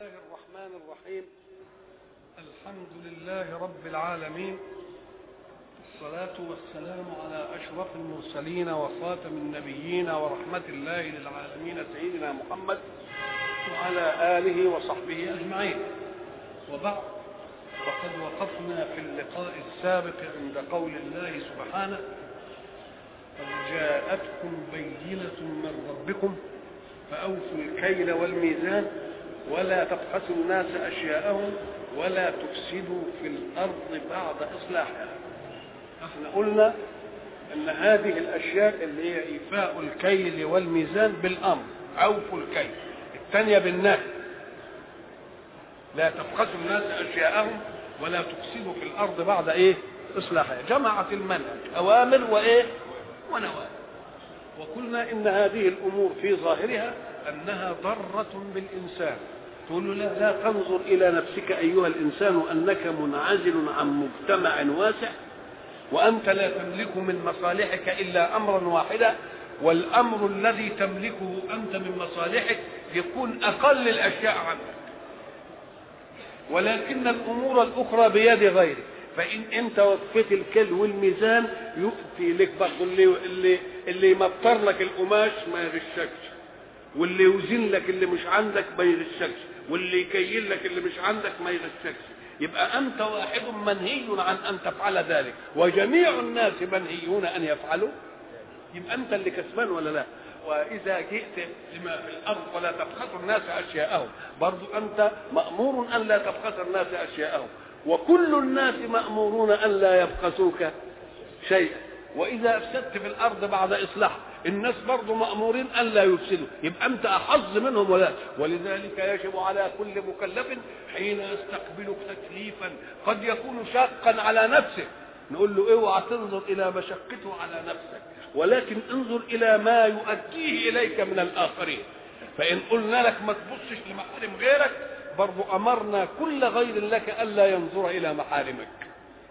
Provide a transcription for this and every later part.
الله الرحمن الرحيم. الحمد لله رب العالمين. الصلاة والسلام على أشرف المرسلين وخاتم النبيين ورحمة الله للعالمين سيدنا محمد وعلى آله وصحبه أجمعين. وبعد وقد وقفنا في اللقاء السابق عند قول الله سبحانه قد جاءتكم بينة من ربكم فأوفوا الكيل والميزان ولا تبخسوا الناس أشياءهم ولا تفسدوا في الأرض بعد إصلاحها. إحنا قلنا أن هذه الأشياء اللي هي إيفاء الكيل والميزان بالأمر أوفوا الكيل. الثانية بالنهي. لا تبخسوا الناس أشياءهم ولا تفسدوا في الأرض بعد إيه؟ إصلاحها. جمعت المنهج أوامر وإيه؟ ونواهي. وقلنا إن هذه الأمور في ظاهرها أنها ضرة بالإنسان. تقول له لا, لا تنظر إلى نفسك أيها الإنسان أنك منعزل عن مجتمع واسع وأنت لا تملك من مصالحك إلا أمرا واحدا والأمر الذي تملكه أنت من مصالحك يكون أقل الأشياء عنك. ولكن الأمور الأخرى بيد غيرك. فإن أنت وفيت الكل والميزان يؤتي لك برضه اللي اللي اللي يمطر لك القماش ما يغشكش. واللي يوزن لك اللي مش عندك ما يغشكش واللي يكيل لك اللي مش عندك ما يغشكش. يبقى أنت واحد منهي عن أن تفعل ذلك وجميع الناس منهيون أن يفعلوا. يبقى أنت اللي كسبان ولا لا؟ وإذا جئت لما في الأرض ولا تبخس الناس أشياءهم برضو أنت مأمور أن لا تبخس الناس أشياءهم. وكل الناس مأمورون أن لا يبخسوك شيئا. وإذا أفسدت في الأرض بعد اصلاحها الناس برضه مأمورين أن لا يفسدوا. يبقى أنت أحظ منهم ولا ولذلك يجب على كل مكلف حين يستقبلك تكليفا قد يكون شاقا على نفسه. نقول له اوعى تنظر إلى مشقته على نفسك ولكن انظر إلى ما يؤديه إليك من الآخرين. فإن قلنا لك ما تبصش لمحارم غيرك برضه أمرنا كل غير لك ألا ينظر إلى محارمك.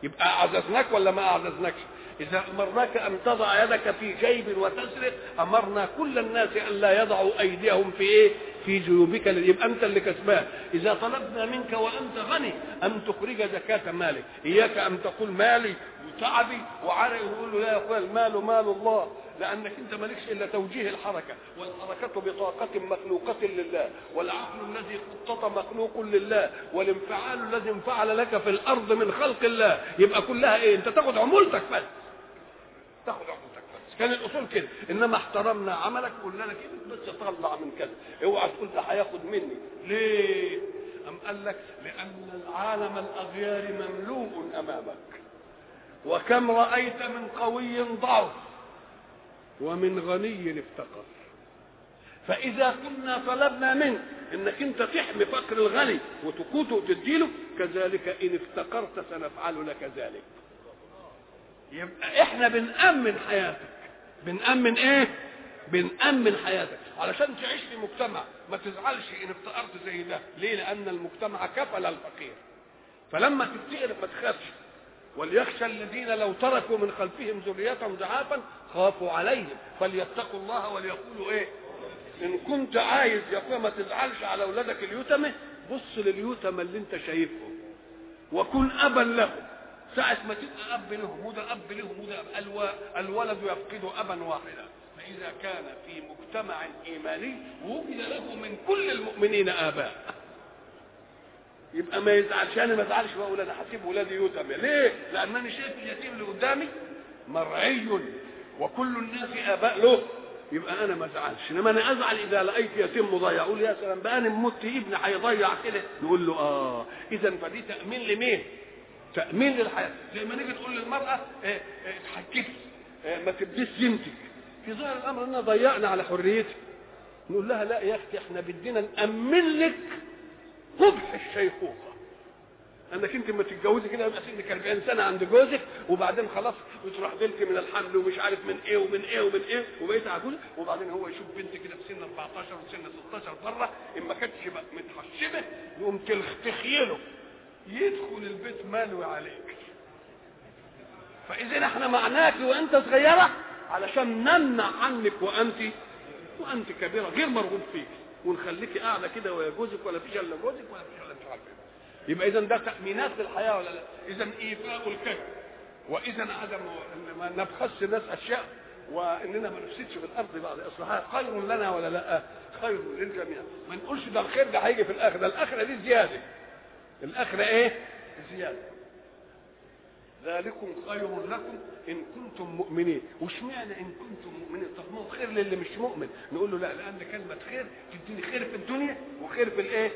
يبقى أعززناك ولا ما أعززناكش؟ إذا أمرناك أن تضع يدك في جيب وتسرق أمرنا كل الناس أن لا يضعوا أيديهم في إيه؟ في جيوبك يبقى أنت اللي كسبان. إذا طلبنا منك وأنت غني أن تخرج زكاة مالك. إياك أن تقول مالي وتعبي وعرقي ويقول له لا يا أخويا المال مال الله. لأنك أنت مالكش إلا توجيه الحركة. والحركة بطاقة مخلوقة لله. والعقل الذي خطط مخلوق لله. والانفعال الذي انفعل لك في الأرض من خلق الله. يبقى كلها إيه؟ أنت تاخد عمولتك بس. تاخد عمولتك بس. كان الأصول كده. إنما احترمنا عملك قلنا لك إيه؟ بس طلع من كذا. اوعى تقول ده هياخد مني. ليه؟ أم قال لك لأن العالم الأغيار مملوء أمامك. وكم رأيت من قوي ضعف ومن غني افتقر. فإذا كنا طلبنا منك إنك أنت تحمي فقر الغني وتقوته وتديله كذلك إن افتقرت سنفعل لك ذلك. يبقى إحنا بنأمن حياتك. بنأمن إيه؟ بنأمن حياتك. علشان تعيش في مجتمع ما تزعلش إن افتقرت زي ده. ليه؟ لأن المجتمع كفل الفقير. فلما تفتقر ما تخافش. وليخشى الذين لو تركوا من خلفهم ذرية ضعافا خافوا عليهم. فليتقوا الله وليقولوا إيه؟ إن كنت عايز يا ما تزعلش على أولادك اليتامى. بص لليتامى اللي أنت شايفهم. وكن ابا لهم. ساعة ما تبقى أب لهم وده أب لهم وده أب الولد يفقد أبا واحدا. فإذا كان في مجتمع إيماني وجد له من كل المؤمنين آباء. يبقى ما يزعلش. أنا ما ازعلش بقى ولاد هسيب ولادي يتامى ليه؟ لأنني شايف اليتيم اللي قدامي مرعي وكل الناس آباء له. يبقى أنا ما أزعلش. إنما أنا أزعل إذا لقيت يتيم مضيع. أقول يا سلام بقى أنا مت ابني هيضيع كده. نقول له آه. اذا فدي تأمين لمين؟ تأمين للحياة. زي ما نيجي تقول للمرأة إيه إيه اتحكمي إيه ما تبديش زينتك في ظاهر الأمر أننا ضيعنا على حريتك. نقول لها لا يا أختي إحنا بدينا نأمن لك قبح الشيخوخة. أنك أنت لما تتجوزي كده يبقى سنك 40 سنة عند جوزك وبعدين خلاص بتروح بنت من الحمل ومش عارف من إيه ومن إيه ومن إيه وبقيت عجوز وبعدين هو يشوف بنت كده في سن 14 وسن 16 بره إن ما كانتش متحشمة يقوم تخيله. يدخل البيت مالوي عليك. فإذا إحنا معناك وأنت صغيرة علشان نمنع عنك وأنت وأنت كبيرة غير مرغوب فيك. ونخليكي قاعدة كده ويا جوزك ولا فيش الا جوزك ولا فيش الا مش عارف إيه. يبقى اذا ده تأمينات للحياه ولا لا؟ اذا إيفاء الكذب واذا عدم ما نبخس الناس أشياء وإننا ما نفسدش في الأرض بعد اصلاحها خير لنا ولا لا؟ خير للجميع. ما نقولش ده الخير ده هيجي في الاخره الآخرة دي زيادة. الاخره إيه؟ زياده ذلكم خير لكم إن كنتم مؤمنين. واشمعنى إن كنتم مؤمنين؟ طب ما هو خير للي مش مؤمن. نقول له لا لأن كلمة خير تديني خير في الدنيا وخير في الإيه؟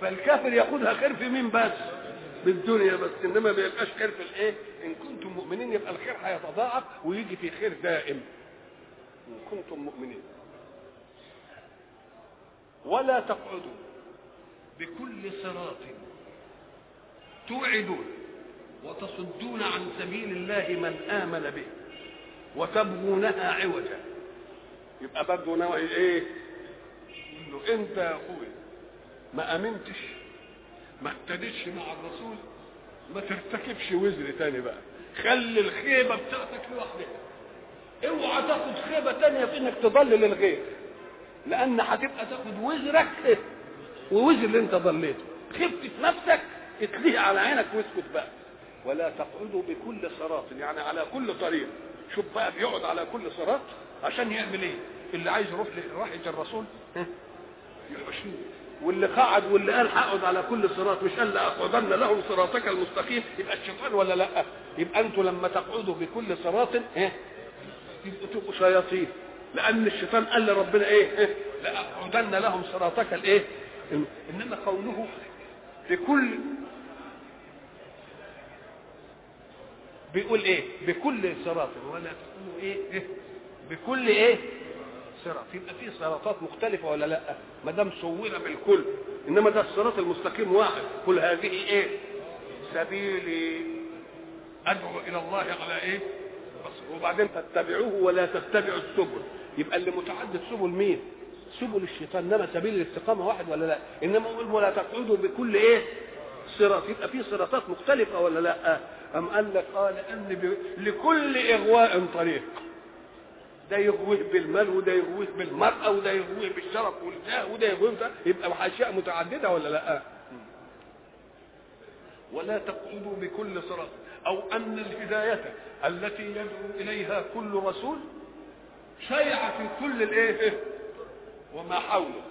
فالكافر ياخدها خير في مين بس؟ بالدنيا بس. إنما ما بيبقاش خير في الإيه؟ إن كنتم مؤمنين يبقى الخير هيتضاعف ويجي في خير دائم. إن كنتم مؤمنين. ولا تقعدوا بكل صراط توعدون وتصدون عن سبيل الله من آمن به وتبغونها عوجا. يبقى برضه نوع إيه؟ يقول له أنت يا اخويا ما آمنتش ما اهتديتش مع الرسول ما ترتكبش وزر تاني بقى. خلي الخيبة بتاعتك لوحدها. اوعى تاخد خيبة تانية في إنك تضلل الغير لأن هتبقى تاخد وزرك ووزر اللي أنت ضليته. خفت في نفسك اتليه على عينك واسكت بقى. ولا تقعدوا بكل صراط يعني على كل طريق. شوف بقى بيقعد على كل صراط عشان يعمل إيه؟ اللي عايز يروح لراحة الرسول؟ يحشوه واللي قعد واللي قال هقعد على كل صراط مش قال لاقعدن لهم صراطك المستقيم؟ يبقى الشيطان ولا لأ؟ يبقى أنتوا لما تقعدوا بكل صراط يبقوا تبقوا شياطين. لأن الشيطان قال لربنا إيه؟ لاقعدن لهم صراطك الإيه؟ إنما قوله بكل بيقول إيه؟ بكل صراط. ولا تقولوا إيه, إيه؟ بكل إيه؟ صراط. يبقى في صراطات مختلفة ولا لأ؟ ما دام صورة بالكل. إنما ده الصراط المستقيم واحد. قل هذه إيه؟ سبيلي. أدعو إلى الله على إيه؟ وبعدين تتبعوه ولا تتبعوا السبل. يبقى اللي متعدد سبل مين؟ سبل الشيطان. إنما سبيل الاستقامة واحد ولا لأ؟ إنما قل ولا تقعدوا بكل إيه؟ صراط. يبقى في صراطات مختلفة ولا لأ؟ أم قال لك ان ب... لكل إغواء طريق ده يغويه بالمال وده يغويه بالمرأة وده يغويه بالشرف والجاه وده يغويه يبقى أشياء متعددة ولا لأ؟ ولا تقعدوا بكل صراط أو أن الهداية التي يدعو إليها كل رسول شيعة في كل الإيه؟ وما حوله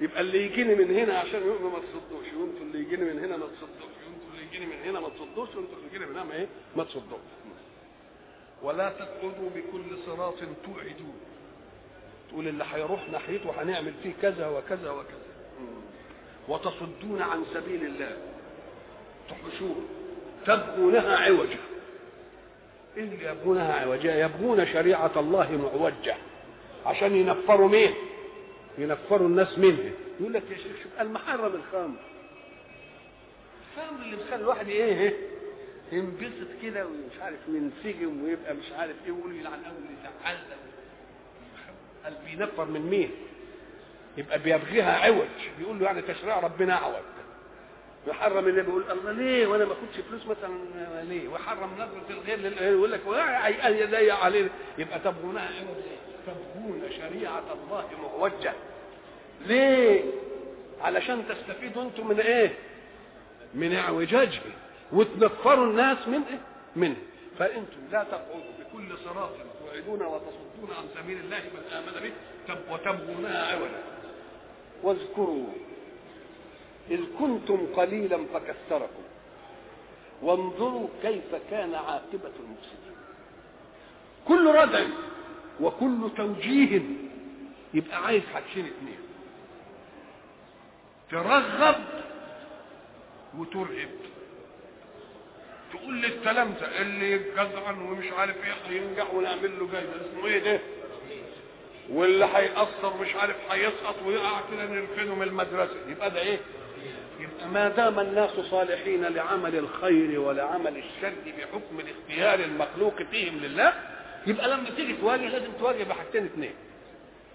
يبقى اللي يجيني من هنا عشان يؤمن ما تصدوش وانتوا اللي يجيني من هنا ما تصدوش يجيني من هنا ما تصدوش وانتوا اللي يجيني من هنا ما إيه؟ ما تصدوش. ولا تقعدوا بكل صراط توعدون. تقول اللي هيروح ناحيته هنعمل فيه كذا وكذا وكذا. وتصدون عن سبيل الله. تحشوه تبغونها عوجا. إيه اللي يبغونها عوجا؟ يبغون شريعة الله معوجة. عشان ينفروا مين؟ ينفروا الناس منها. يقول لك يا شيخ شوف المحرم الخمر الخمر اللي بيخلي الواحد إيه إيه ينبسط كده ومش عارف ينسجم ويبقى مش عارف إيه ويقول يلعن اول يزعلنا قال بينفر من مين؟ يبقى بيبغيها عوج. بيقول له يعني تشريع ربنا اعوج يحرم اللي بيقول الله ليه وأنا ما أخدش فلوس مثلا ليه؟ ويحرم نظره الغير يقول لك يضيق علينا يبقى تبغونها عوج. تبغون شريعة الله معوجه ليه؟ علشان تستفيدوا أنتم من إيه؟ من اعوجاجه وتنفروا الناس من إيه؟ منه. فأنتم لا تقعدوا بكل صراط توعدون وتصدون عن سبيل الله من آمن به وتبغونها عوجا واذكروا إذ كنتم قليلا فكثركم. وانظروا كيف كان عاقبة المفسدين. كل ردع وكل توجيه. يبقى عايز حاجتين اثنين ترغب وترهب تقول للتلامذة اللي جزعا ومش عارف إيه هينجح ونعمل له جايزة اسمه إيه ده؟ واللي هيأثر مش عارف هيسقط ويقع كده نرفده من المدرسة يبقى ده إيه؟ يبقى ما دام الناس صالحين لعمل الخير ولعمل الشر بحكم الاختيار المخلوق فيهم لله يبقى لما تيجي تواجه لازم تواجه بحاجتين اثنين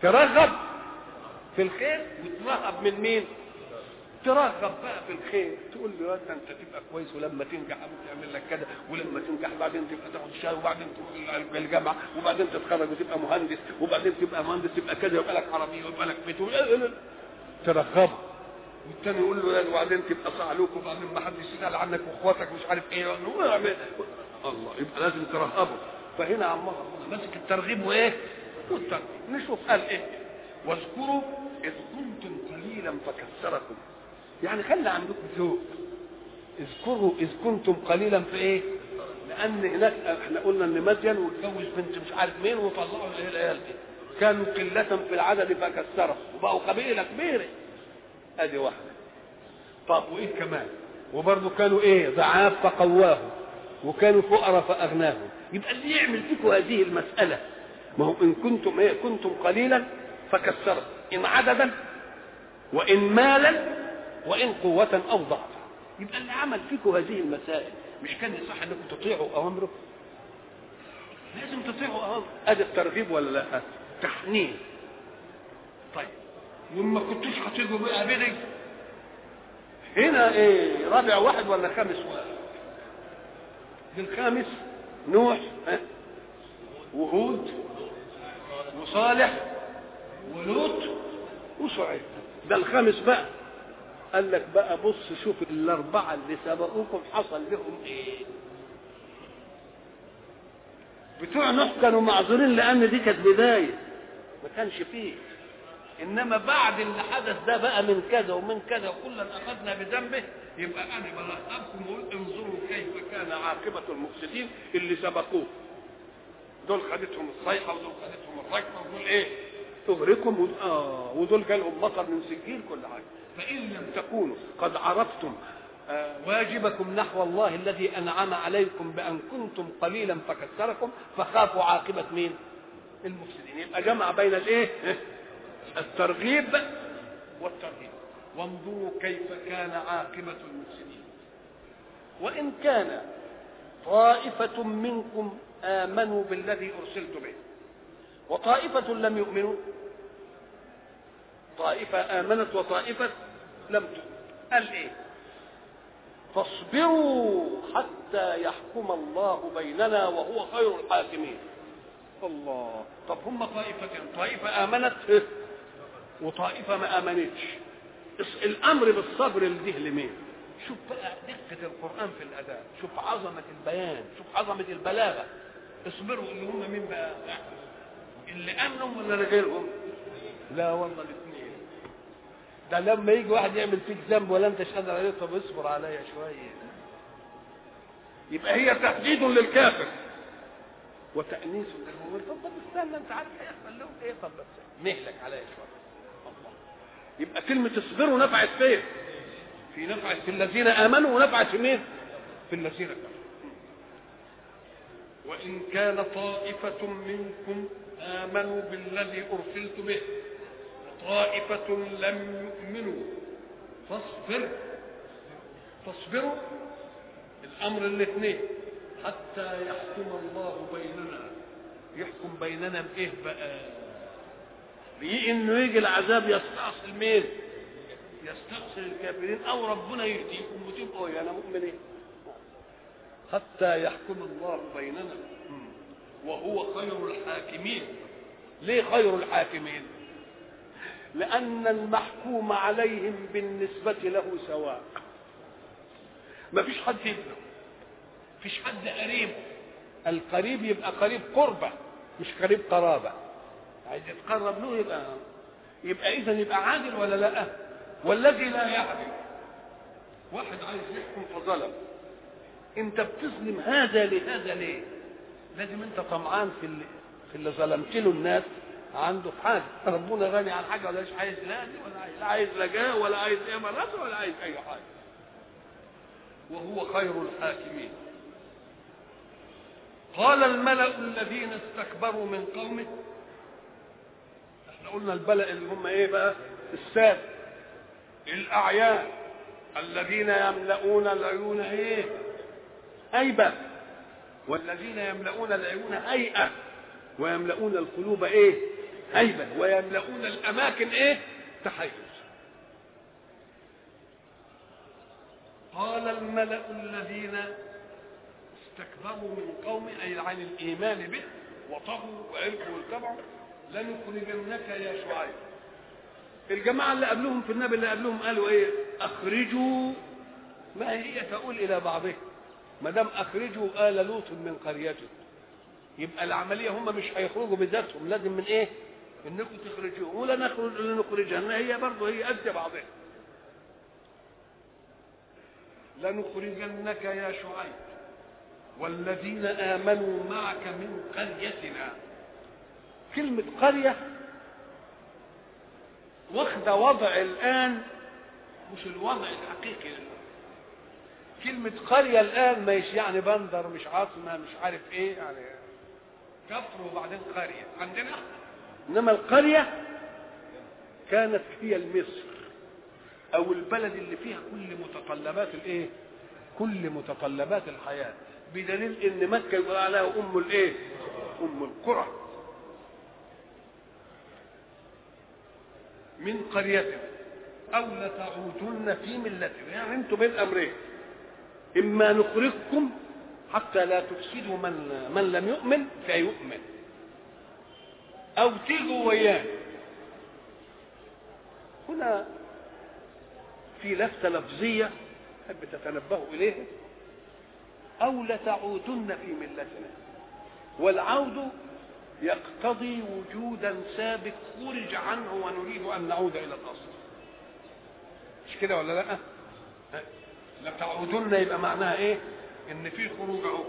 ترغب في الخير وترهب من مين؟ ترغب بقى في الخير. تقول له انت أنت تبقى كويس ولما تنجح أبوك يعمل لك كذا ولما تنجح بعدين تبقى تاخد شهادة وبعدين تروح الجامعة وبعدين تتخرج وتبقى مهندس وبعدين تبقى مهندس تبقى كذا ويبقى لك عربية ويبقى لك بيت ترغبه والتاني يقول له وبعدين تبقى صعلوك وبعدين ما حدش يسأل عنك وأخواتك مش عارف إيه. الله يبقى لازم ترهبه فهنا عمار ماسك الترغيب وإيه؟ والترغيب نشوف قال إيه؟ واذكروا إذ كنتم قليلا فكثركم. يعني خلي عندكم ذوق. اذكروا إذ كنتم قليلا في إيه؟ لأن هناك إحنا قلنا إن مدين واتجوز بنت مش عارف مين وطلعوا العيال دي. كانوا قلة في العدد فكثروا وبقوا قبيلة كبيرة. أدي واحدة. طب وإيه كمان؟ وبرضه كانوا إيه؟ ضعاف فقواهم وكانوا فقراء فاغناهم يبقى اللي يعمل فيكم هذه المسألة؟ ما هو إن كنتم إيه؟ كنتم قليلا فكثروا إن عددا وإن مالا وإن قوة أو ضعفا يبقى اللي عمل فيكم هذه المسائل مش كان يصح إنكم تطيعوا أوامره؟ لازم تطيعوا أوامره. أدي الترغيب ولا لا؟ تحنين. طيب. وما كنتوش هتيجوا بقى بدي هنا إيه رابع واحد ولا خامس واحد؟ الخامس نوح؟ وهود وصالح ولوط وشعيب ده الخامس بقى. قال لك بقى بص شوف الأربعة اللي سبقوكم حصل لهم إيه. بتوع نوح كانوا معذورين لأن دي كانت بداية. ما كانش فيه. إنما بعد اللي حدث ده بقى من كذا ومن كذا وكلا أخذنا بذنبه يبقى أنا برهبكم وأقول انظروا كيف كان عاقبة المفسدين اللي سبقوه دول خدتهم الصيحة ودول خدتهم الركبة ودول إيه؟ تغرقهم ود... آه ودول جالهم مطر من سجين كل حاجة. فإن لم تكونوا قد عرفتم آه واجبكم نحو الله الذي أنعم عليكم بأن كنتم قليلا فكثركم فخافوا عاقبة مين؟ المفسدين. يبقى جمع بين الإيه؟ الترغيب والترهيب. وانظروا كيف كان عاقبة المفسدين. وإن كان طائفة منكم آمنوا بالذي أرسلت به. وطائفة لم يؤمنوا. طائفة آمنت وطائفة لم قال إيه؟ فاصبروا حتى يحكم الله بيننا وهو خير الحاكمين. الله. طب هم طائفتين طائفة آمنت؟ وطائفة ما آمنتش. الأمر بالصبر لديه لمين؟ شوف بقى دقة القرآن في الأداء. شوف عظمة البيان. شوف عظمة البلاغة. اصبروا اللي هم مين بقى؟ اللي أمنوا ولا غيرهم لا والله. ده لما يجي واحد يعمل فيك ذنب ولا انت قادر عليه طب اصبر عليا شوية. يبقى هي تهديد للكافر. وتأنيس للمؤمن. طب طب استنى انت عارف هيحصل لهم إيه؟ طب بس نهلك عليا شوية. الله. يبقى كلمة اصبروا نفعت فين؟ في نفعت في الذين آمنوا ونفعت في مين؟ في الذين كفروا. وإن كان طائفة منكم آمنوا بالذي أرسلت به وطائفة لم يؤمنوا. فاصبر. فاصبروا الأمر الاثنين. حتى يحكم الله بيننا. يحكم بيننا بإيه بقى؟ بيه إنه يجي العذاب يستأصل مين؟ يستأصل الكافرين. أو ربنا يهديكم وتبقوا يا أنا مؤمنين حتى يحكم الله بيننا. وهو خير الحاكمين. ليه خير الحاكمين؟ لأن المحكوم عليهم بالنسبة له سواء. ما فيش حد ابنه فيش حد قريب. القريب يبقى قريب قربة مش قريب قرابة. عايز يتقرب له يبقى يبقى إذا يبقى عادل ولا لأ؟ والذي لا يعدل واحد عايز يحكم فظلم أنت بتظلم هذا لهذا ليه؟ لازم أنت طمعان في اللي في اللي ظلمت له الناس. عنده حاجة. ربنا غني عن حاجة ولا مش عايز لا دي ولا عايز لا عايز ولا عايز امارات ولا عايز أي حاجة. وهو خير الحاكمين. قال الملأ الذين استكبروا من قومه. إحنا قلنا البلأ اللي هم إيه بقى؟ الساد الأعيان. الذين يملؤون العيون إيه؟ هيبة. والذين يملؤون العيون هيئة. ويملؤون القلوب إيه؟ هيبة ويملؤون الأماكن إيه؟ تحيز قال الملأ الذين استكبروا من قومه أي عن الإيمان به وطغوا وعرفوا واتبعوا لنخرجنك يا شعيب. الجماعة اللي قبلهم في النبي اللي قبلهم قالوا إيه؟ أخرجوا. ما هي تقول إلى بعضها ما دام أخرجوا آل لوط من قريته. يبقى العملية هم مش هيخرجوا بذاتهم لازم من إيه؟ إنكم تخرجوه ولا نخرج لنخرجها هي برضه هي قد بعضها. لنخرجنك يا شعيب والذين آمنوا معك من قريتنا. كلمة قرية واخدة وضع الآن مش الوضع الحقيقي. كلمة قرية الآن مش يعني بندر مش عاصمة مش عارف إيه يعني كفر وبعدين قرية. عندنا؟ إنما القرية كانت هي المصر. أو البلد اللي فيها كل متطلبات الإيه؟ كل متطلبات الحياة. بدليل إن مكة يقول عليها أم الإيه؟ أم القرى. من قريتنا أو لتعودن في ملتنا يعني أنتم بين أمرين. إما نخرجكم حتى لا تفسدوا من من لم يؤمن فيؤمن. أو تيجوا ويانا هنا في لفتة لفظية أحب تتنبهوا إليها. أو لتعودن في ملتنا. والعود يقتضي وجودا سابق خرج عنه ونريد أن نعود إلى الأصل. مش كده ولا لأ؟ لتعودن يبقى معناها إيه؟ إن في خروج أهو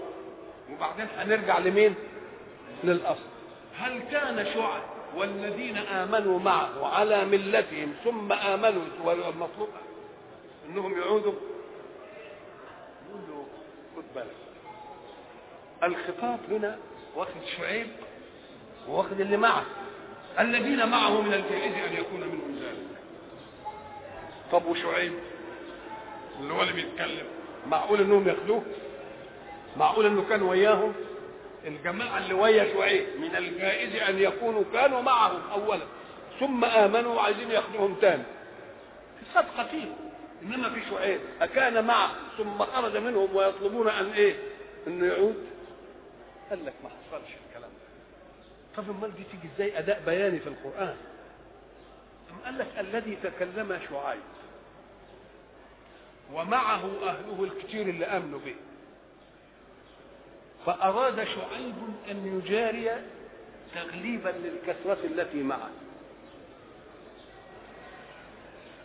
وبعدين هنرجع لمين؟ للأصل. هل كان شعب والذين آمنوا معه على ملتهم ثم آمنوا والمطلوب إنهم يعودوا؟ له خد بالك الخطاب هنا واخد شعيب واخد اللي معه. الذين معه من الجائز أن يكون منهم ذلك. طب وشعيب؟ اللي هو اللي بيتكلم. معقول إنهم ياخدوه؟ معقول إنه كان وياهم؟ الجماعة اللي ويا شعيب من الجائز أن يكونوا كانوا معهم اولا. ثم آمنوا وعايزين ياخدوهم تاني. صدقه فيهم إنما في شعيب أكان معه. ثم خرج منهم ويطلبون أن إيه؟ انه يعود. قال لك ما حصلش الكلام ده. طب أمال دي تيجي إزاي؟ أداء بياني في القرآن. أم قال لك الذي تكلم شعيب. ومعه أهله الكثير اللي آمنوا به. فأراد شعيب أن يجاري تغليبا للكثرة التي معه.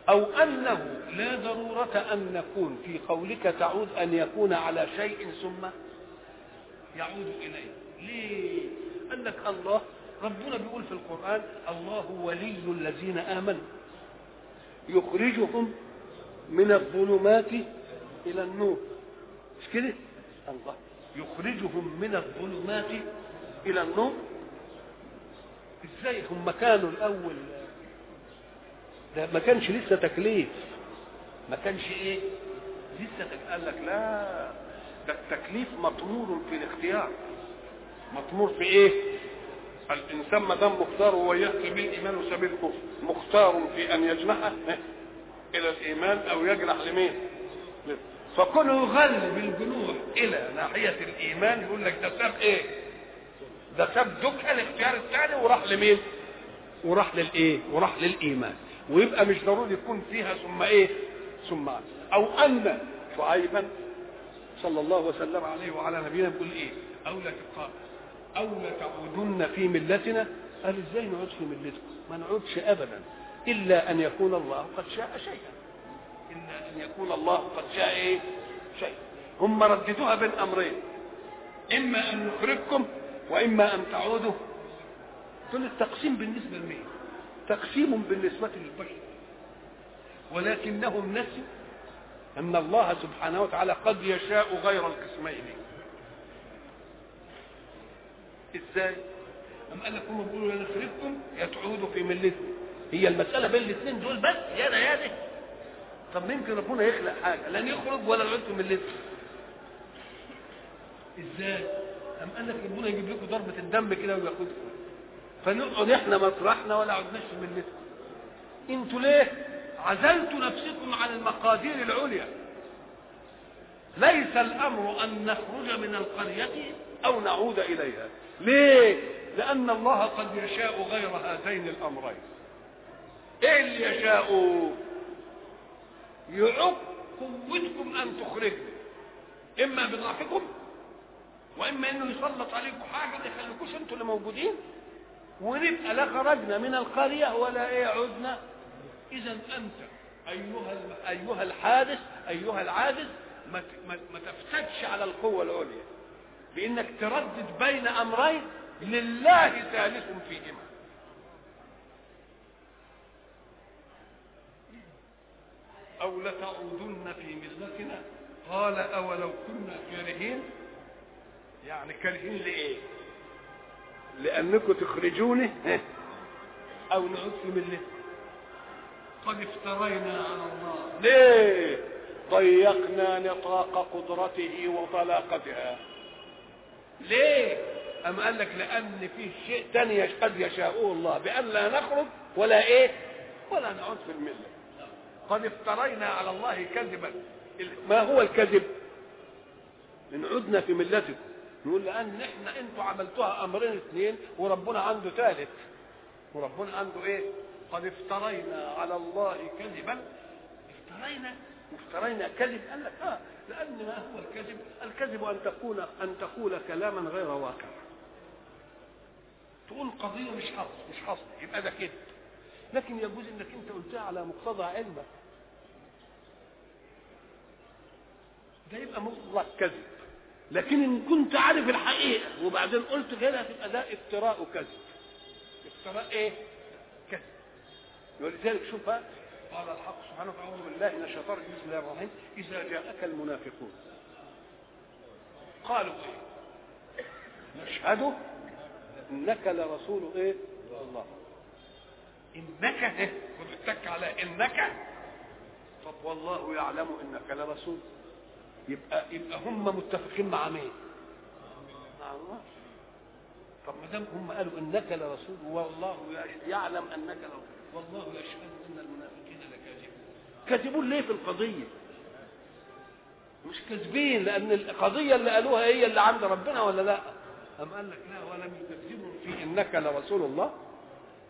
أو أنه لا ضرورة أن نكون في قولك تعود أن يكون على شيء ثم يعود إليه. ليه؟ قال لك الله ربنا بيقول في القرآن الله ولي الذين آمنوا. يخرجهم من الظلمات إلى النور. مش كده؟ الله. يخرجهم من الظلمات إلى النور. إزاي؟ هم كانوا الأول. ده ما كانش لسه تكليف. ما كانش إيه؟ لسه. قال لك لا ده التكليف مطمور في الاختيار. مطمور في إيه؟ الإنسان ما دام مختار هو سبيل الايمان وسبيل الكفر. مختار في أن يجنح إلى الإيمان أو يجنح لمين؟ فكونه يغلب الجنوح إلى ناحية الإيمان يقول لك ده ساب إيه؟ ده ساب دكه الاختيار الثاني وراح لمين؟ وراح للإيه؟ وراح للإيمان. ويبقى مش ضروري يكون فيها ثم إيه؟ ثم. أو أن شعيبا صلى الله وسلم عليه وعلى نبينا بيقول إيه؟ أو لا تقال. أو تعودن في ملتنا. قال إزاي نعود في ملتكم؟ ما نعودش ابدا. إلا أن يكون الله قد شاء شيئا. الا أن يكون الله قد شاء إيه شيء. هم رددوها بين امرين إما أن نخرجكم وإما أن تعودوا. دول التقسيم بالنسبة لمين؟ تقسيم بالنسبة للبشر. ولكنهم نسوا أن الله سبحانه وتعالى قد يشاء غير القسمين. إزاي؟ أم قال لك هم بيقولوا نخرجكم تعودوا في ملتكم. هي المسألة بين الاثنين دول بس. يا ده يا ده. طب يمكن ربنا يخلق حاجة لن يخرج ولا يعود في ملتكم إزاي؟ أم قال لك ربنا يجيب لكم ضربة الدم كده وياخدكم؟ فنقعد إحنا مطرحنا ولا عدناش في ملتكم أنتوا ليه عزلتوا نفسكم عن المقادير العليا؟ ليس الأمر أن نخرج من القرية أو نعود إليها. ليه؟ لأن الله قد يشاء غير هذين الأمرين. إيه اللي يشاء يعق قوتكم أن تخرجوا إما بضعفكم وإما إنه يسلط عليكم حاجة ما يخليكوش أنتوا اللي موجودين. ونبقى لا خرجنا من القرية ولا إيه عدنا. اذا أنت أيها أيها الحادث أيها العاجز ما ما تفتتش على القوة العليا بانك تردد بين أمرين لله ثالث فيهما. أو لتعودن في ملتنا؟ قال أولو كنا كارهين؟ يعني كارهين لإيه؟ لأنكم تخرجوني أو نعود في ملتنا. قد افترينا على الله. ليه؟ ضيقنا نطاق قدرته وطلاقتها. ليه؟ أم قال لك لأن في شيء تاني قد يشاءه الله بأن لا نخرج ولا إيه؟ ولا نعود في الملة. قد افترينا على الله كذبا. ما هو الكذب؟ إن عدنا في ملتكم. نقول لأن إحنا أنتوا عملتوها أمرين اثنين وربنا عنده ثالث. وربنا عنده إيه؟ قد افترينا على الله كذبا. افترينا؟ وافترينا كذب؟ قال لك آه لأن ما هو الكذب؟ الكذب أن تكون أن تقول كلاما غير واقع. تقول قضية مش حصل مش حصل. يبقى ده كذب. لكن يجوز إنك أنت قلتها على مقتضى علمك. ده يبقى مطلق كذب. لكن إن كنت عارف الحقيقة وبعدين قلت كده تبقى ده افتراء كذب. افتراء إيه؟ كذب. ولذلك شوف قال الحق سبحانه وتعالى أعوذ بالله من الشيطان بسم الله الرحمن إذا جاءك المنافقون قالوا إيه نشهد إنك لرسول إيه الله إنك إيه وبتك على إنك. طب والله يعلم إنك لرسول يبقى يبقى هم متفقين مع مين؟ مع الله. طب ما دام هم قالوا إنك لرسول والله يعلم أنك لرسول والله يشهد إن المنافقين لكاذبون. كاذبون ليه في القضية؟ مش كاذبين لأن القضية اللي قالوها هي اللي عند ربنا ولا لأ؟ أم قال لك لا ولم يكذبهم في إنك لرسول الله؟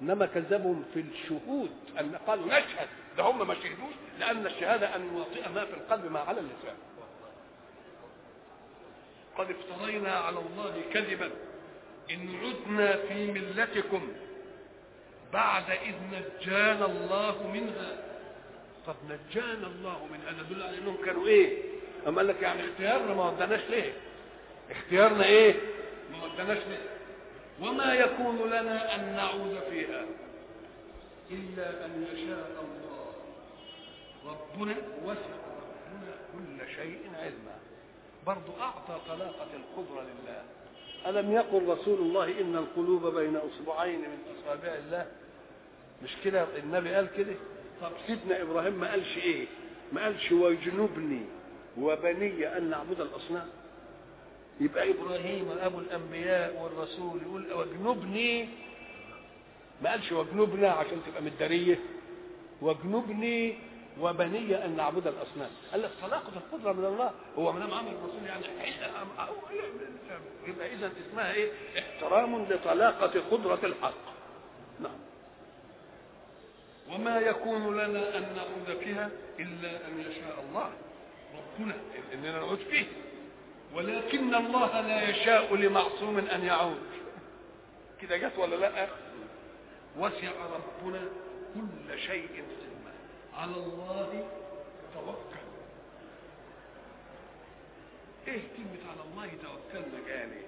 إنما كذبهم في الشهود أن قالوا نشهد ده هم ما شهدوش لأن الشهادة أن يوطئ ما في القلب ما على اللسان قد افترينا على الله كذبا إن عدنا في ملتكم بعد إذ نجانا الله منها طب نجانا الله منها ده دل على إنهم كانوا إيه؟ أما قال لك يعني اختيارنا ما ودناش ليه؟ اختيارنا إيه؟ ما ودناش ليه؟ وما يكون لنا أن نعود فيها إلا أن يشاء الله. ربنا وسع ربنا كل شيء علما. برضو أعطى طلاقة القدرة لله. ألم يقل رسول الله إن القلوب بين أصبعين من أصابع الله؟ مش كده النبي قال كده؟ طب سيدنا إبراهيم ما قالش إيه؟ ما قالش ويجنبني وبني أن نعبد الأصنام. يبقى إبراهيم أبو الأنبياء والرسول يقول واجنبني. ما قالش واجنبنا عشان تبقى مدارية. واجنبني وبني أن نعبد الأصنام. قال لك طلاقه القدرة من الله. هو ما دام عمل الرسول يعني يبقى إذا اسمها إيه؟ احترام لطلاقة قدرة الحق. نعم. وما يكون لنا أن نعود فيها إلا أن يشاء الله. ربنا إننا نعود فيه. ولكن الله لا يشاء لمعصوم أن يعود. كده جت ولا لأ؟ وسع ربنا كل شيء علما. على الله توكل. إيه كلمة على الله توكلنا يعني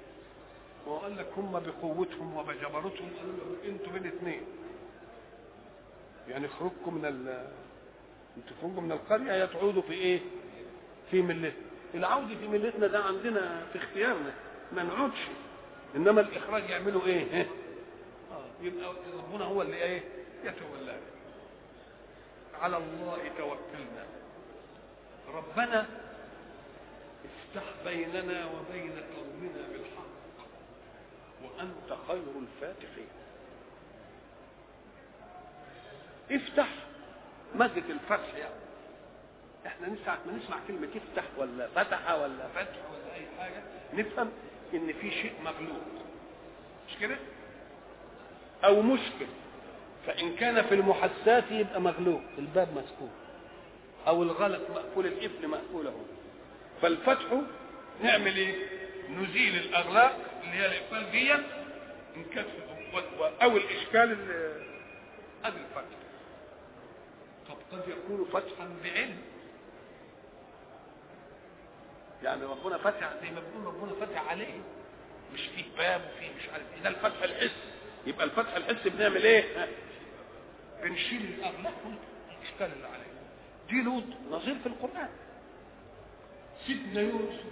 هو قال لك هم بقوتهم وبجبروتهم. قالوا له أنتوا بين اثنين يعني خروجكم من ال خروجكم من القرية يا تعودوا في إيه؟ في ملتنا العود في ملتنا ده عندنا في اختيارنا ما نعودش إنما الإخراج يعملوا إيه؟ آه يبقى ربنا هو اللي إيه؟ يتولانا على الله توكلنا. ربنا افتح بيننا وبين قومنا بالحق. وأنت خير الفاتحين. افتح مسك الفتح يعني إحنا إحنا ساعة ما نسمع كلمة افتح ولا فتح ولا فتح ولا أي حاجة نفهم إن في شيء مغلوب مش كده؟ أو مشكل. فإن كان في المحسات يبقى مغلوب الباب مسكون أو الغلق مقفول القفل مقفول أهو. فالفتح نعمل إيه؟ نزيل الأغلاق اللي هي الإقفال دي نكتف أو الإشكال اللي هذا الفتح. طب قد يكون فتحا بعلم؟ يعني ربنا فتح زي ما بنقول ربنا فتح عليه. مش فيه باب وفيه مش عارف إيه. ده الفتح الحسي يبقى الفتح الحسي بنعمل إيه؟ بنشيل الاغلاق والإشكال اللي عليه. دي له نظير في القرآن. سيدنا يوسف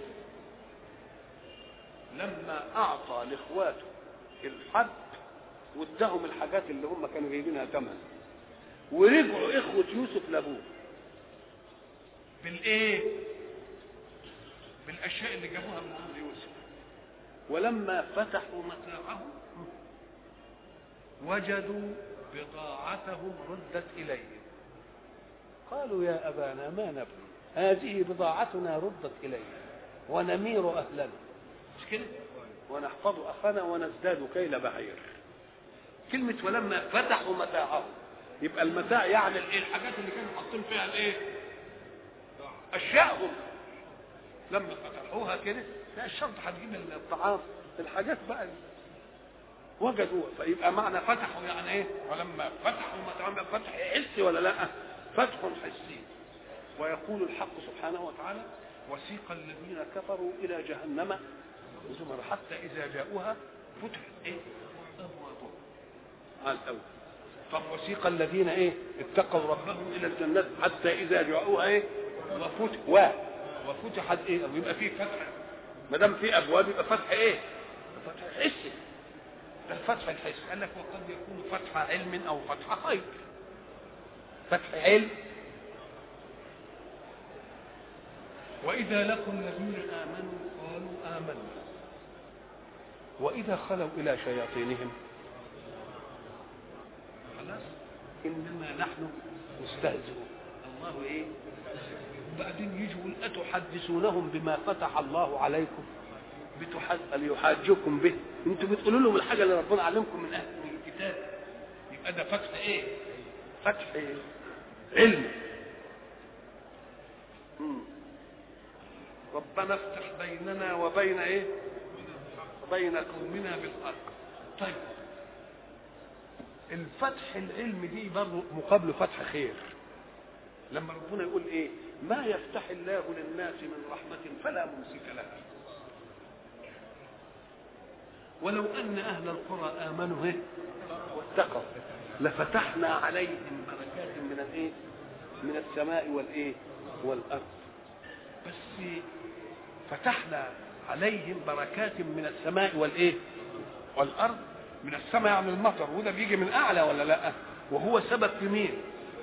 لما أعطى لإخواته الحد واداهم الحاجات اللي هم كانوا جايبينها ثمن ورجعوا إخوة يوسف لأبوه. بالإيه؟ بالاشياء اللي جابوها من عند يوسف. ولما فتحوا متاعهم وجدوا بضاعتهم ردت اليهم قالوا يا أبانا ما نبغي؟ هذه بضاعتنا ردت الينا ونمير أهلنا. مش كده؟ ونحفظ أخانا ونزداد كيل بعير. كلمة ولما فتحوا متاعهم يبقى المتاع يعني الايه الحاجات اللي كانوا حاطين فيها الإيه؟ اشيائهم لما فتحوها كده لا الشرط هتجيب الطعام الحاجات بقى وجدوا فيبقى معنى فتحوا يعني إيه؟ ولما فتحوا متاعهم فتح حسي ولا لأ؟ فتح حسي. ويقول الحق سبحانه وتعالى وسيق الذين كفروا إلى جهنم. زمر حتى إذا جاءوها فتحت إيه؟ أبوابها. على الأول طب وسيق الذين إيه؟ اتقوا ربهم إلى الجنات حتى إذا جاءوها إيه؟ وفتح وفتحت إيه؟ أو يبقى في فتح. ما دام في أبواب يبقى فتح إيه؟ فتح حسي ده الفتح الحسي قال لك وقد يكون فتح علم أو فتح خير. فتح علم. وإذا لقوا الذين آمنوا قالوا آمنا. وإذا خلوا إلى شياطينهم. خلاص. إنما نحن مستهزئون. الله إيه؟ وبعدين يجوا يقول أتحدثونهم بما فتح الله عليكم. ليحاجكم به. أنتوا بتقولوا لهم الحاجة اللي ربنا علمكم من أهل من الكتاب. يبقى ده فتح إيه؟ فتح إيه؟ علم. ربنا افتح بيننا وبين إيه؟ بين قومنا بالحق طيب. الفتح العلم دي برضه مقابله فتح خير. لما ربنا يقول إيه؟ ما يفتح الله للناس من رحمة فلا ممسك لها. ولو أن أهل القرى آمنوا إيه؟ واتقوا. لفتحنا عليهم بركات من الإيه؟ من السماء والإيه؟ والأرض. بس فتحنا عليهم بركات من السماء والإيه؟ والأرض. من السماء يعني المطر. وده بيجي من أعلى ولا لأ؟ وهو سبب في مين؟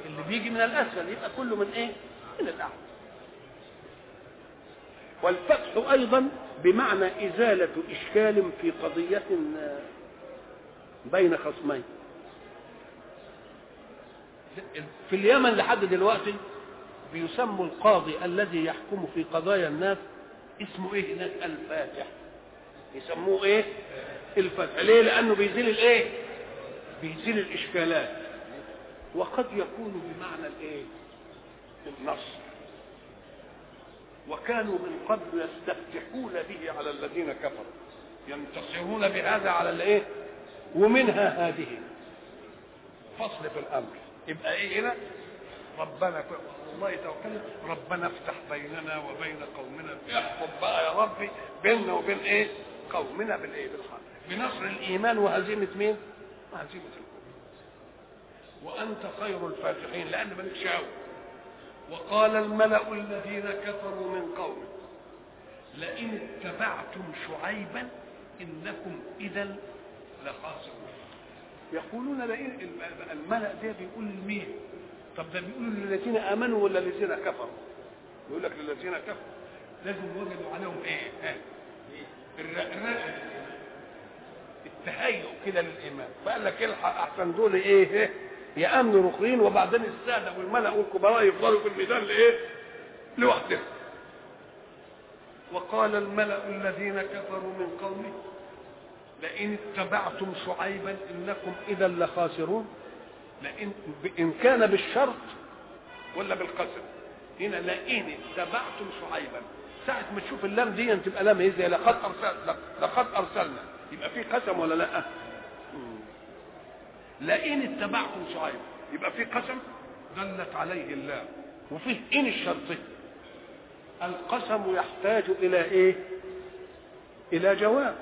اللي بيجي من الأسفل. يبقى كله من إيه؟ من الاعلى والفتح أيضا بمعنى إزالة إشكال في قضية بين خصمين. في اليمن لحد دلوقتي بيسموا القاضي الذي يحكم في قضايا الناس اسمه إيه هناك؟ الفاتح. يسموه إيه؟ الفتح ليه؟ لأنه بيزيل الإيه؟ بيزيل الإشكالات. وقد يكون بمعنى الإيه؟ النصر. وكانوا من قبل يستفتحون به على الذين كفروا. ينتصرون بهذا على الايه؟ ومنها هذه. فصل في الأمر. يبقى إيه هنا؟ ربنا والله توكلنا. ربنا افتح بيننا وبين قومنا. احفظ بقى يا ربي بيننا وبين إيه؟ قومنا بالإيه؟ بالحق بنصر الإيمان وهزيمة مين؟ وهزيمة الكفر. وأنت خير الفاتحين لأن مالك شاور وقال الملأ الذين كفروا من قومه لئن اتبعتم شعيبا إنكم اذا لخاسرون. يقولون لئن الملأ ده بيقول لمين؟ طب ده بيقول للذين آمنوا ولا الذين كفروا؟ يقول لك للذين كفروا. لازم وجدوا عليهم إيه؟ ها؟ الرقراقه التهيؤ كده للإيمان. فقال لك الحق أحسن دول إيه؟ يامنوا رخرين وبعدين السادة والملأ والكبراء يفضلوا في الميدان لإيه؟ لوحده وقال الملأ الذين كفروا من قومه لئن اتبعتم شعيبا إنكم إذا لخاسرون. لئن إن كان بالشرط ولا بالقسم. هنا لئن اتبعتم شعيبا. ساعة ما تشوف اللام دي تبقى لام إيه زي لقد ارسلنا لقد أرسلنا. يبقى في قسم ولا لأ؟ لئن اتبعتم شعيبا يبقى في قسم دلت عليه اللام وفيه إن الشرطي القسم يحتاج إلى إيه؟ إلى جواب.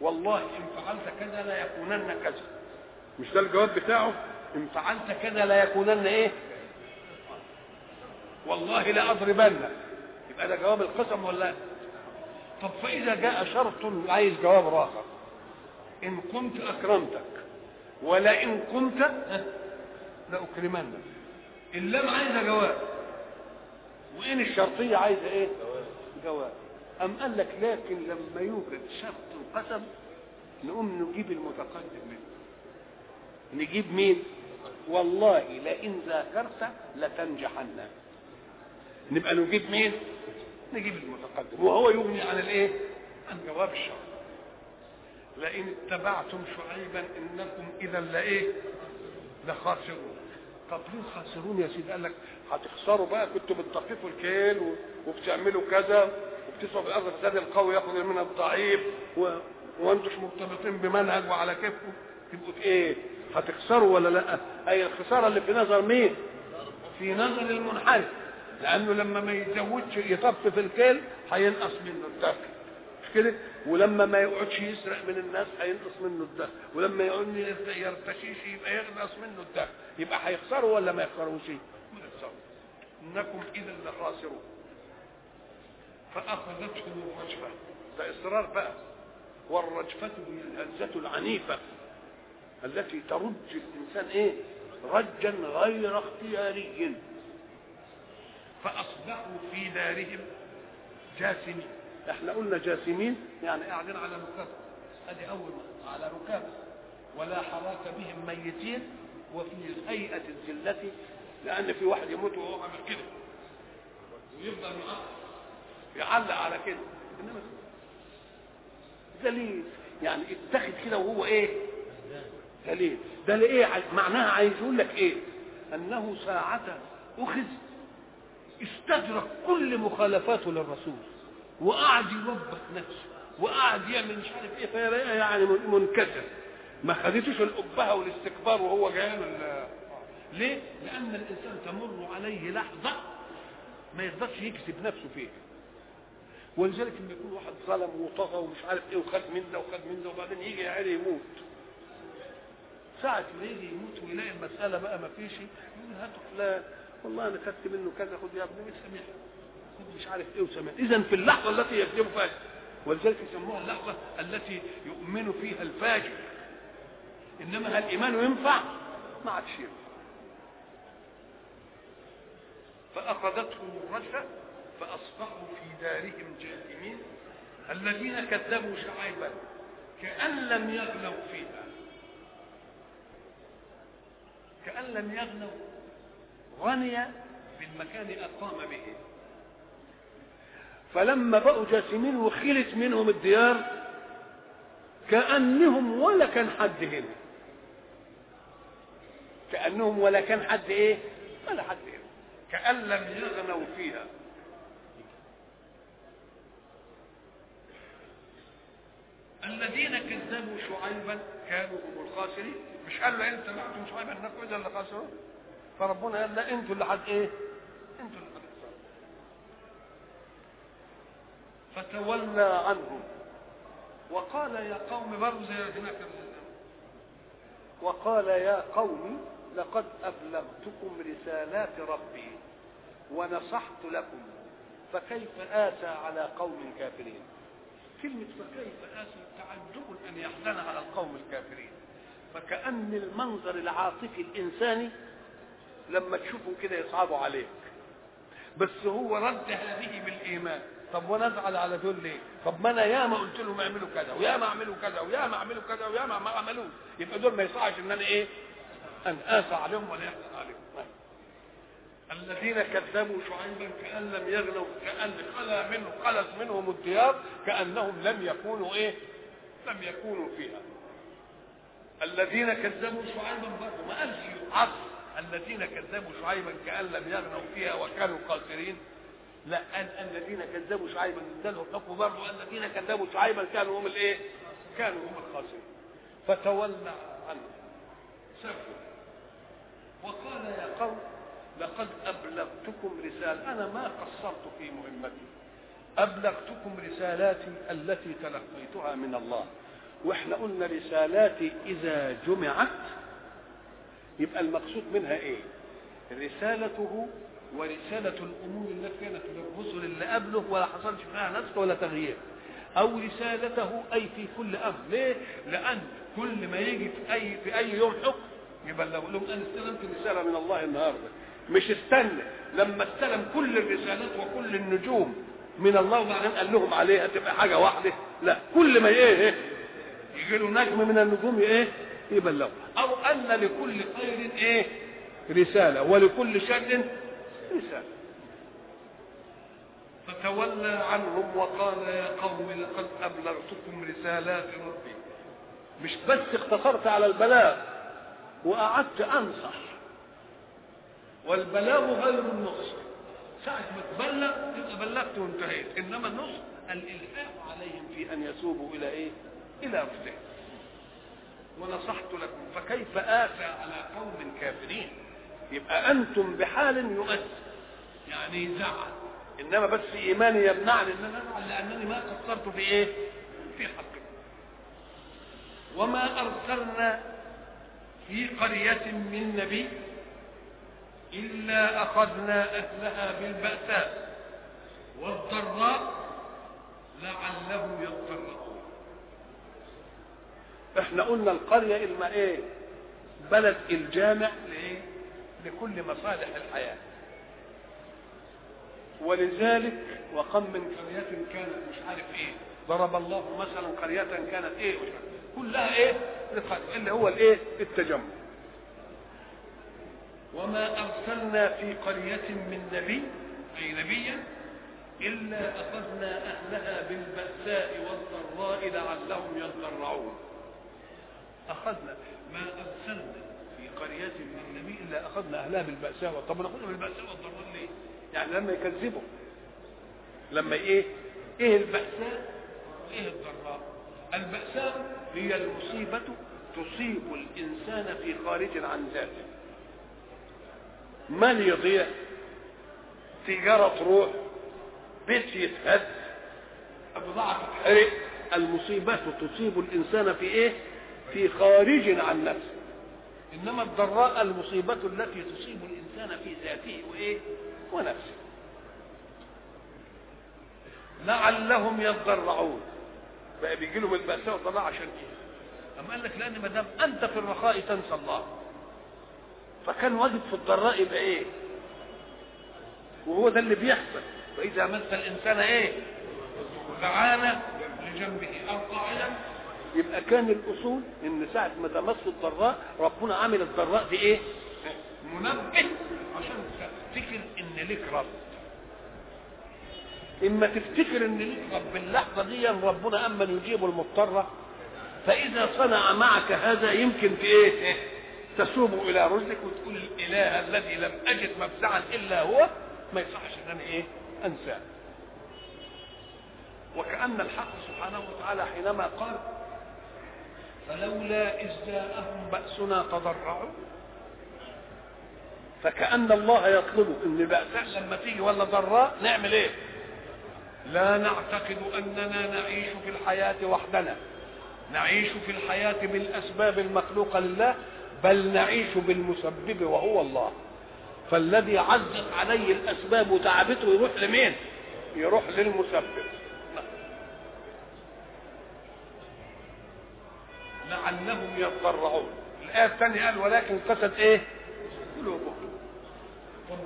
والله إن فعلت كذا لا يكونن كذا. مش ده الجواب بتاعه؟ إن فعلت كذا لا يكونن إيه؟ والله لاضربنك يبقى ده جواب القسم ولا؟ طب فإذا جاء شرط عايز جواب آخر. إن كنت أكرمتك. ولئن كنت لاكرمنك اللام عايزه جواب. وإن الشرطية عايزة إيه؟ جواب. أم قال لك لكن لما يوجد شرط القسم نقوم نجيب المتقدم منه. نجيب مين؟ والله لئن ذاكرت لتنجحن. نبقى نجيب مين؟ نجيب المتقدم. وهو يغني عن الإيه؟ عن جواب الشرط. لئن اتبعتم شعيبا إنكم اذا لإيه؟ لخاسرون. طب ليه خاسرون يا سيدي؟ قال لك هتخسروا بقى كنتوا بتدققوا الكيل وبتعملوا كذا وبتسعوا في الأرض فساد القوي ياخذ من الضعيف و... وانتوش مرتبطين بمنهج وعلى كيفكم؟ تبقوا في إيه؟ هتخسروا ولا لأ؟ أي الخسارة اللي في نظر مين؟ في نظر المنحرف. لأنه لما ما يزودش يطف في الكيل هينقص منه الدخل مش كده؟ ولما ما يقعدش يسرق من الناس هينقص منه الدخل ولما يقعد يرتشيش يبقى ينقص منه الدخل يبقى هيخسروا ولا ما يخسروش؟ ما يخسروا إنكم اذا لخاسرون. فأخذتهم الرجفة. ده إصرار بقى. والرجفة هي الهزة العنيفة التي ترج الإنسان إيه؟ رجا غير اختياري. فأصبحوا في دارهم جاثمين. إحنا قلنا جاثمين يعني قاعدين على ركاب. ادي أول على ركاب. ولا حراك بهم ميتين وفي هيئه الذلة لأن في واحد يموت وهو عامل كده. ويفضل يعلق على كده. إنما ذليل يعني اتخذ كده وهو إيه؟ ذليل ده ليه؟ معناها عايز يقول لك إيه؟ أنه ساعة أخذ استدرك كل مخالفاته للرسول. وقعد يوبخ نفسه وقعد يعمل مش عارف إيه. فيبقى يعني منكسر. ما خدتوش الابهه والاستكبار وهو جاي ليه؟ لأن الإنسان تمر عليه لحظة ما يقدرش يكسب نفسه فيها. ولذلك لما يكون واحد ظلم وطغى ومش عارف إيه وخد من ده وخد من ده وبعدين يجي يا عيني يموت. ساعة ما يجي يموت ويلاقي المسألة بقى ما فيش يقول هاتوا فلان. والله أنا خدت منه كذا خد يا ابني خد مش عارف إيه وسامح إذا في اللحظة التي يكذب فيها ولذلك يسموها اللحظة التي يؤمن فيها الفاجر. إنما هل الإيمان ينفع؟ ما عادش ينفع فأخذتهم الرجفة فأصبحوا في دارهم جاثمين. الذين كذبوا شعيبا كأن لم يغنوا فيها. كأن لم يغنوا غني بالمكان أقام به. فلما بقوا جاثمين وخلت منهم الديار كأنهم ولا كان حد هنا. كأنهم ولا كان حد إيه؟ ولا حد هنا. كأن لم يغنوا فيها. الذين كذبوا شعيبا كانوا هم الخاسرين. مش قال له انت معكم شعيبا انكم اذا اللي خاسرون؟ فربنا قال لا أنتوا اللي حد إيه؟ أنتوا اللي حد فتولى عنهم وقال يا قوم برضه زي هناك وقال يا قوم لقد أبلغتكم رسالات ربي ونصحت لكم فكيف آسى على قوم كافرين؟ كلمة فكيف آسى تعجب أن يحزن على القوم الكافرين. فكأن المنظر العاطفي الإنساني لما تشوفه كده يصعبوا عليك. بس هو رد هذه بالإيمان. طب ونزعل على دول ليه؟ طب ما أنا ياما قلت لهم اعملوا كذا وياما اعملوا كذا وياما اعملوا كذا وياما ما عملوش يبقى دول ما يصحش إن أنا إيه؟ أن اسى عليهم ولا يحزن عليهم. الذين كذبوا شعيبا كأن لم يغنوا كأن خلا منه خلت منهم الديار كأنهم لم يكونوا إيه؟ لم يكونوا فيها. الذين كذبوا شعيبا برضه ما قالش عصر الذين كذبوا شعيبا كأن لم يغنوا فيها وكانوا خاسرين لا قال الذين كذبوا شعيبا اداله الحكم برضه الذين كذبوا شعيبا كانوا هم الايه؟ كانوا هم الخاسرين. فتولى عنه. سفوا وقال يا قوم لقد أبلغتكم رسالة أنا ما قصرت في مهمتي. أبلغتكم رسالاتي التي تلقيتها من الله. وإحنا قلنا رسالاتي إذا جمعت يبقى المقصود منها إيه؟ رسالته ورسالة الأمور التي كانت للرسل اللي قبله ولا حصلش فيها نسخ ولا تغيير. أو رسالته أي في كل أمر ليه؟ لأن كل ما يجي في أي في أي يوم حكم يبلغ لهم أنا استلمت رسالة من الله النهارده. مش استنى. لما استلم كل الرسالات وكل النجوم من الله وبعدين قال لهم عليها تبقى حاجة واحدة. لا. كل ما إيه يجي له نجم من النجوم إيه يبلغه. أو أن لكل خير إيه رسالة. ولكل شر رساله فتولى عنهم وقال يا قوم لقد أبلغتكم رسالات ربي. مش بس اقتصرت على البلاغ وقعدت أنصح. والبلاغ غير النصح. ساعة ما تبلغ تبقى بلغت وانتهيت. إنما النصح الالحاح عليهم في أن يتوبوا إلى إيه؟ إلى رشدهم ونصحت لكم فكيف آسى على قوم كافرين؟ يبقى أنتم بحال يؤثر يعني يزعل إنما بس إيماني يمنعني إن أنا أزعل لأنني ما قصرت في إيه؟ في حقكم وما أرسلنا في قرية من نبي إلا أخذنا أهلها بالبأساء والضراء لعلهم يضرعون إحنا قلنا القرية إلما إيه؟ بلد الجامع. لإيه؟ لكل مصالح الحياة. ولذلك وكم من قرية كانت مش عارف إيه ضرب الله مثلا قرية كانت إيه كلها إيه اللي هو الإيه التجمع. وما أرسلنا في قرية من نبي أي نبيا إلا أخذنا أهلها بالبأساء والضراء لعلهم يضرعون. أخذنا ما أرسلنا. قرية من نبي إلا أخذنا أهلها بالبأساء طب ناخذها بالبأساء والضراء ليه؟ يعني لما يكذبوا لما إيه؟ إيه البأساء وإيه الضراء؟ البأساء هي المصيبة تصيب الإنسان في خارج عن ذاته مال يضيع تجارة تروح بيت يتهد بضاعة تتحرق المصيبة تصيب الإنسان في إيه؟ في خارج عن نفسه إنما الضراء المصيبة التي تصيب الإنسان في ذاته وإيه؟ ونفسه. لعلهم يضرعون بقى بيجي لهم البأساء والضراء عشان إيه؟ أما قال لك لأن ما دام أنت في الرخاء تنسى الله. فكان واجب في الضراء يبقى إيه؟ وهو ده اللي بيحصل. فإذا مس الإنسان إيه؟ دعانا لجنبه أو قاعدا يبقى كان الأصول إن ساعة ما تمس الضراء ربنا عامل الضراء دي إيه؟ منبه. عشان تفتكر إن لك رب. إما تفتكر إن لك رب اللحظه دي ربنا اما يجيب المضطر. فإذا صنع معك هذا يمكن في إيه؟ تسوب إلى رشدك وتقول الإله الذي لم أجد مفزعا إلا هو ما يصحش إن أنا إيه؟ أنساه. وكأن الحق سبحانه وتعالى حينما قال فلولا إذ جاءهم بأسنا تضرعوا. فكأن الله يطلب إن بأساء لما تيجي ولا ضراء نعمل إيه؟ لا نعتقد أننا نعيش في الحياة وحدنا. نعيش في الحياة بالأسباب المخلوقة لله بل نعيش بالمسبب وهو الله. فالذي عزت عليه الأسباب وتعبته يروح لمين؟ يروح للمسبب. لعلهم يضرعون الآية الثانية قال ولكن قست إيه؟ قلوبهم.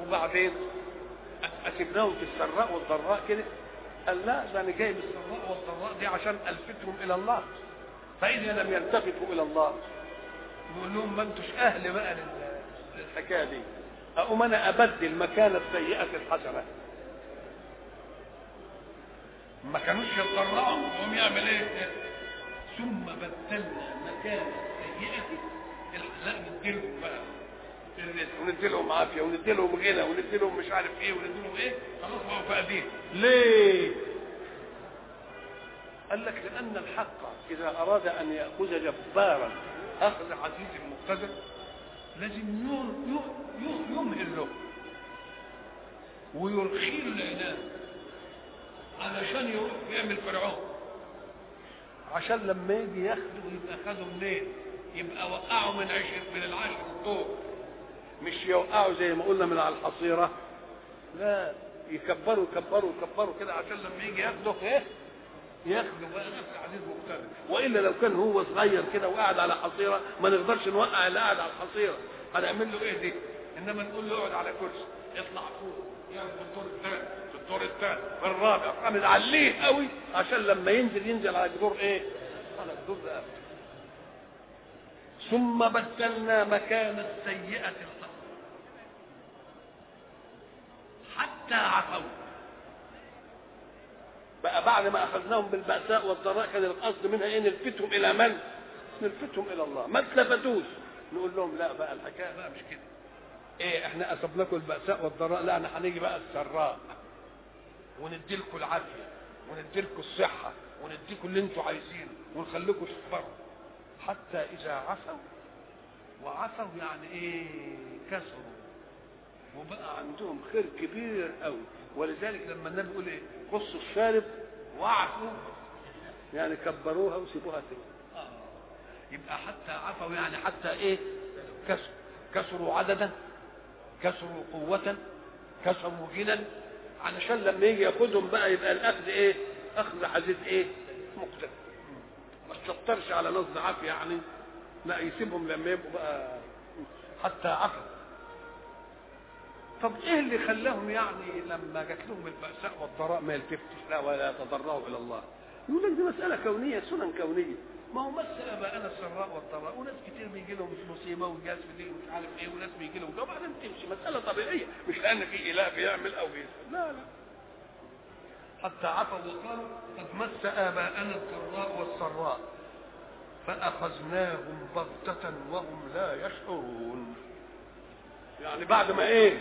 وبعدين أسيبناهم في السراء والضراء كده؟ قال لا ده أنا جاي بالسراء والضراء دي عشان ألفتهم إلى الله. فإذا لم يلتفتوا إلى الله. نقول لهم ما أنتوش أهل بقى للحكاية دي. أقوم أنا أبدل مكان السيئة الحسنة. ما كانوش يتطرعوا يقوم يعمل إيه؟ ثم بدلنا مكان السيئة لا نديلهم بقى. ونديلهم عافية ونديلهم غنى ونديلهم مش عارف إيه ونديلهم إيه؟ خلاص بقوا فاقدين ليه؟ قال لك لأن الحق إذا أراد أن يأخذ جبارا أخذ عزيز مقتدر لازم يمهل له. ويرخي له العنان علشان يروح يعمل فرعون. عشان لما يجي ياخده يبقى خده منين؟ يبقى وقعه من عشر من العشر الطور مش يوقعه زي ما قلنا من على الحصيرة؟ لا يكبروا يكبروا يكبروا كده عشان لما يجي ياخده إيه؟ ياخده بقى نفس عزيز مقتدر. وإلا لو كان هو صغير كده وقاعد على حصيره ما نقدرش نوقع اللي قاعد على الحصيرة. هنعمل له إيه دي؟ إنما نقول له اقعد على كرسي. اطلع فوق. في الدور الثاني الدور الثاني في الرابع قام عليه قوي. عشان لما ينزل ينزل على الدور إيه؟ على الدور ده. ثم بدلنا مكان السيئة الحسنة حتى عفوا بقى بعد ما أخذناهم بالبأساء والضراء كان القصد منها إيه؟ نلفتهم إلى من؟ نلفتهم إلى الله. ما اتلفتوش نقول لهم لا بقى الحكاية بقى مش كده. إيه إحنا أصبناكم البأساء والضراء لا إحنا هنيجي بقى السراء. وندي لكم العافية وندي لكم الصحة ونديكم اللي أنتم عايزينه ونخليكم تكبروا حتى إذا عفوا وعفوا يعني إيه كسروا. وبقى عندهم خير كبير قوي ولذلك لما النبي يقول إيه قصوا الشارب واعفوا يعني كبروها وسيبوها تاني. آه. يبقى حتى عفوا يعني حتى إيه كسروا. كسروا عددا كسروا قوة كسروا غنى. علشان لما يجي ياخدهم بقى يبقى الأخذ إيه؟ أخذ عزيز إيه؟ مقتدر ما تشطرش على نصب عافية يعني لا يسيبهم لما يبقوا بقى حتى عفوا. طب إيه اللي خلاهم يعني لما جات لهم البأساء والضراء ما يلتفتش؟ لا ولا يتضرعوا إلى الله. يقول لك دي مسألة كونية سنن كونية. ما هو مس اباءنا السراء والضراء وناس كتير بيجي لهم مصيبة وجاز في دي ومش عارف إيه وناس بيجي لهم وبعدين تمشي. مسألة طبيعية مش لأن في إله بيعمل أو بيسأل لا لا. حتى عفوا وقالوا قد مس آباءنا الضراء والسراء فأخذناهم بغتة وهم لا يشعرون. يعني بعد ما إيه؟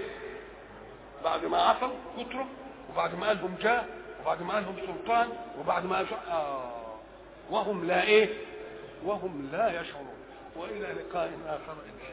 بعد ما عفوا كتروا وبعد ما قالهم جاء وبعد ما قالهم سلطان وبعد ما. آه. وهم لا إيه؟ وهم لا يشعرون. وإلى لقاء آخر إن شاء الله.